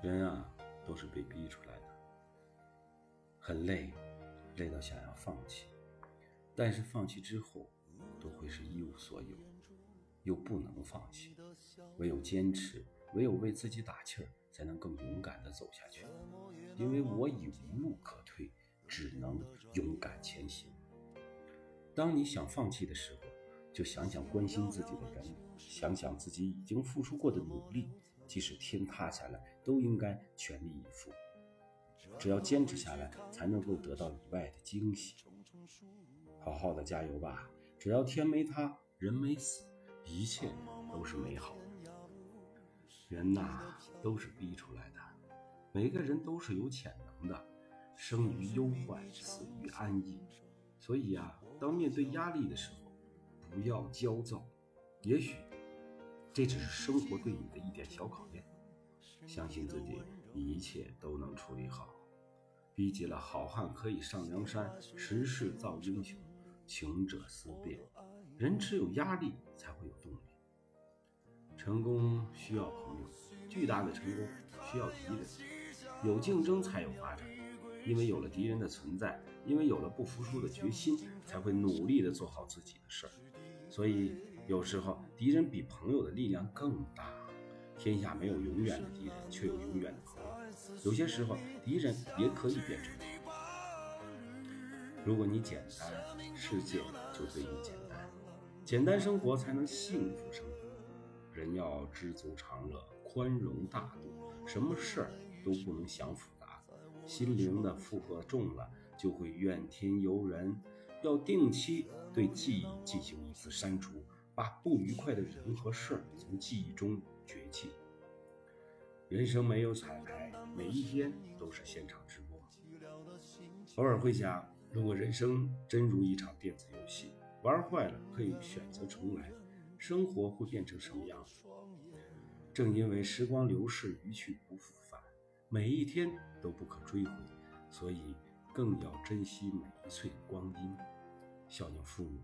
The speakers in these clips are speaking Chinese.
人啊，都是被逼出来的，很累，累到想要放弃，但是放弃之后，都会是一无所有，又不能放弃，唯有坚持，唯有为自己打气儿，才能更勇敢地走下去。因为我已无路可退，只能勇敢前行。当你想放弃的时候，就想想关心自己的人，想想自己已经付出过的努力。即使天塌下来，都应该全力以赴。只要坚持下来，才能够得到意外的惊喜。好好的加油吧！只要天没塌，人没死，一切都是美好。人呐，都是逼出来的。每个人都是有潜能的，生于忧患，死于安逸。所以呀，当面对压力的时候，不要焦躁。也许。这只是生活对你的一点小考验，相信自己，一切都能处理好。逼急了，好汉可以上梁山，时势造英雄，穷者思变。人只有压力，才会有动力。成功需要朋友，巨大的成功需要敌人。有竞争才有发展，因为有了敌人的存在，因为有了不服输的决心，才会努力的做好自己的事儿。所以。有时候，敌人比朋友的力量更大。天下没有永远的敌人，却有永远的朋友。有些时候，敌人也可以变成朋友。如果你简单，世界就对你简单。简单生活才能幸福生活。人要知足常乐，宽容大度，什么事儿都不能想复杂。心灵的负荷重了，就会怨天尤人。要定期对记忆进行一次删除。把不愉快的人和事儿从记忆中绝迹。人生没有彩排，每一天都是现场直播。偶尔会想，如果人生真如一场电子游戏，玩坏了可以选择重来，生活会变成什么样子？正因为时光流逝，一去不复返，每一天都不可追回，所以更要珍惜每一寸光阴，孝敬父母。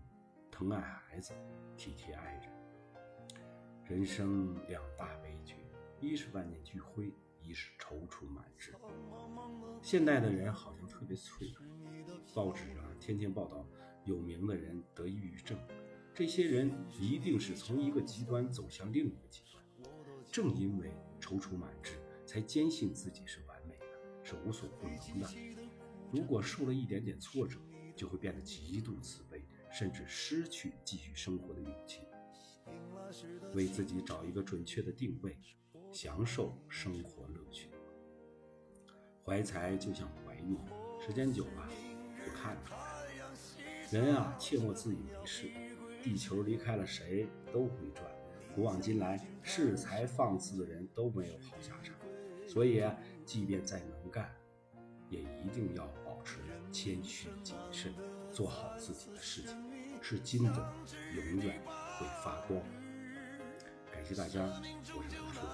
疼爱孩子，体贴爱人。人生两大悲剧，一是万念俱灰，一是踌躇满志。现代的人好像特别脆弱，报纸啊天天报道有名的人得抑郁症，这些人一定是从一个极端走向另一个极端。正因为踌躇满志，才坚信自己是完美的，是无所不能的。如果受了一点点挫折，就会变得极度自卑。甚至失去继续生活的勇气，为自己找一个准确的定位，享受生活乐趣。怀才就像怀孕，时间久了就看出来了。人啊，切莫自以为是。地球离开了谁都会转，古往今来，恃才放肆的人都没有好下场。所以，即便再能干，也一定要保持谦虚谨慎。做好自己的事情，是金的，永远会发光。感谢大家，我是胡说。